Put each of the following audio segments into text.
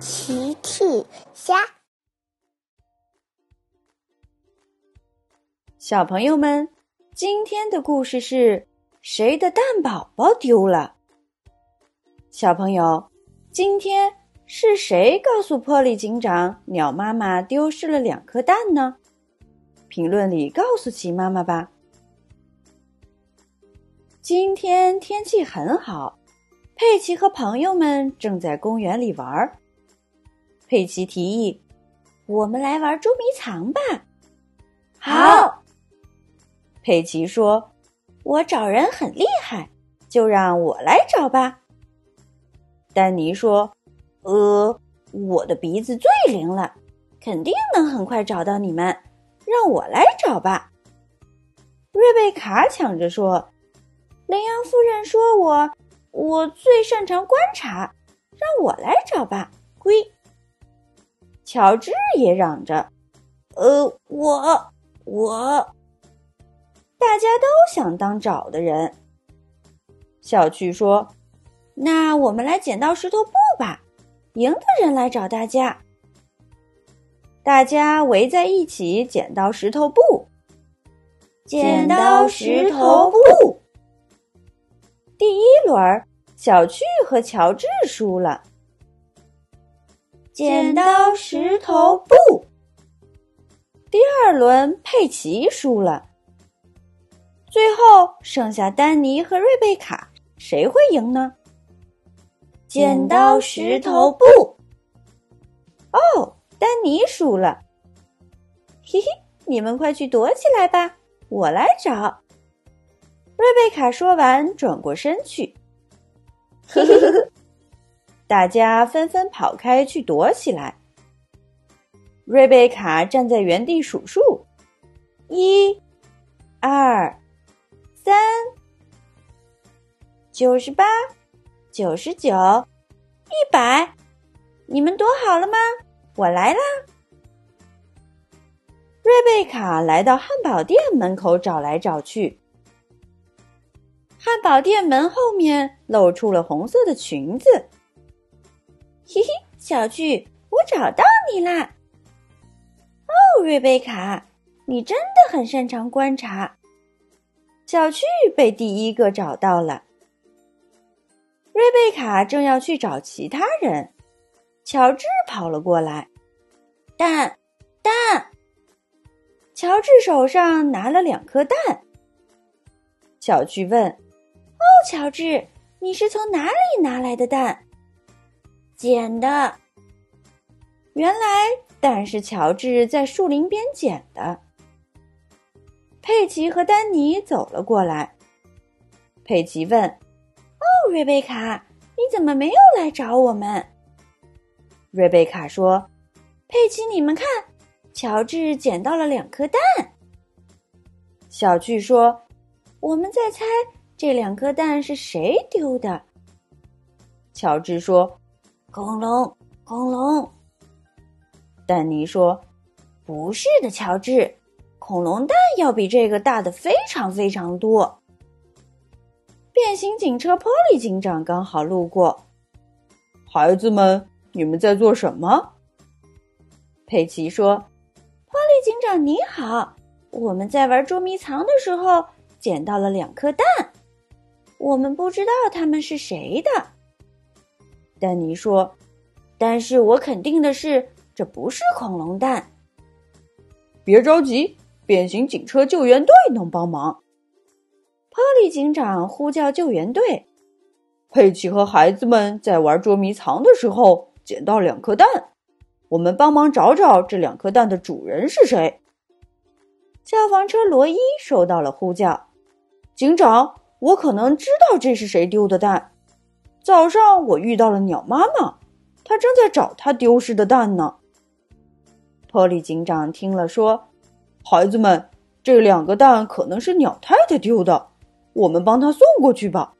奇趣虾，小朋友们，今天的故事是谁的蛋宝宝丢了？小朋友，今天是谁告诉波利警长鸟妈妈丢失了两颗蛋呢？评论里告诉奇妈妈吧。今天天气很好，佩奇和朋友们正在公园里玩儿。佩奇提议：“我们来玩捉迷藏吧。”好。佩奇说：“我找人很厉害，就让我来找吧。”丹尼说：“呃，我的鼻子最灵了，肯定能很快找到你们，让我来找吧。”瑞贝卡抢着说：“羚羊夫人说我我最擅长观察，让我来找吧。”龟。乔治也嚷着：“呃，我我。”大家都想当找的人。小趣说：“那我们来剪刀石头布吧，赢的人来找大家。”大家围在一起剪刀石头布。剪刀石头布。第一轮，小趣和乔治输了。剪刀石头布。第二轮，佩奇输了。最后剩下丹尼和瑞贝卡，谁会赢呢？剪刀石头布。哦，丹尼输了。嘿嘿，你们快去躲起来吧，我来找。瑞贝卡说完，转过身去。呵呵呵呵。大家纷纷跑开去躲起来。瑞贝卡站在原地数数：一、二、三、九十八、九十九、一百。你们躲好了吗？我来啦！瑞贝卡来到汉堡店门口找来找去，汉堡店门后面露出了红色的裙子。嘿嘿，小巨，我找到你啦！哦，瑞贝卡，你真的很擅长观察。小巨被第一个找到了。瑞贝卡正要去找其他人，乔治跑了过来。蛋，蛋！乔治手上拿了两颗蛋。小巨问：“哦，乔治，你是从哪里拿来的蛋？”捡的，原来蛋是乔治在树林边捡的。佩奇和丹尼走了过来。佩奇问：“哦，瑞贝卡，你怎么没有来找我们？”瑞贝卡说：“佩奇，你们看，乔治捡到了两颗蛋。”小趣说：“我们在猜这两颗蛋是谁丢的。”乔治说。恐龙，恐龙。丹尼说：“不是的，乔治，恐龙蛋要比这个大的非常非常多。”变形警车波利警长刚好路过，孩子们，你们在做什么？佩奇说：“波利警长你好，我们在玩捉迷藏的时候捡到了两颗蛋，我们不知道他们是谁的。”丹尼说：“但是我肯定的是，这不是恐龙蛋。别着急，变形警车救援队能帮忙。”波利警长呼叫救援队。佩奇和孩子们在玩捉迷藏的时候捡到两颗蛋，我们帮忙找找这两颗蛋的主人是谁。消防车罗伊收到了呼叫：“警长，我可能知道这是谁丢的蛋。”早上我遇到了鸟妈妈，她正在找她丢失的蛋呢。波利警长听了说：“孩子们，这两个蛋可能是鸟太太丢的，我们帮她送过去吧。”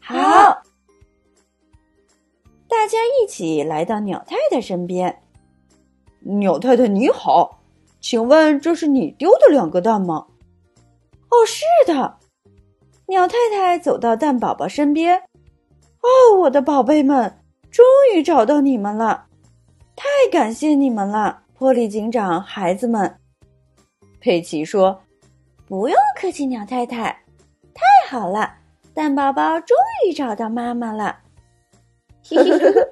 好，大家一起来到鸟太太身边。鸟太太你好，请问这是你丢的两个蛋吗？哦，是的。鸟太太走到蛋宝宝身边。哦，我的宝贝们，终于找到你们了！太感谢你们了，波利警长，孩子们。佩奇说：“不用客气，鸟太太，太好了，蛋宝宝终于找到妈妈了。”嘿嘿嘿，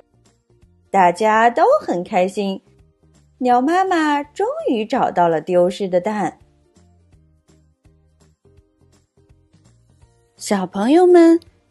大家都很开心。鸟妈妈终于找到了丢失的蛋。小朋友们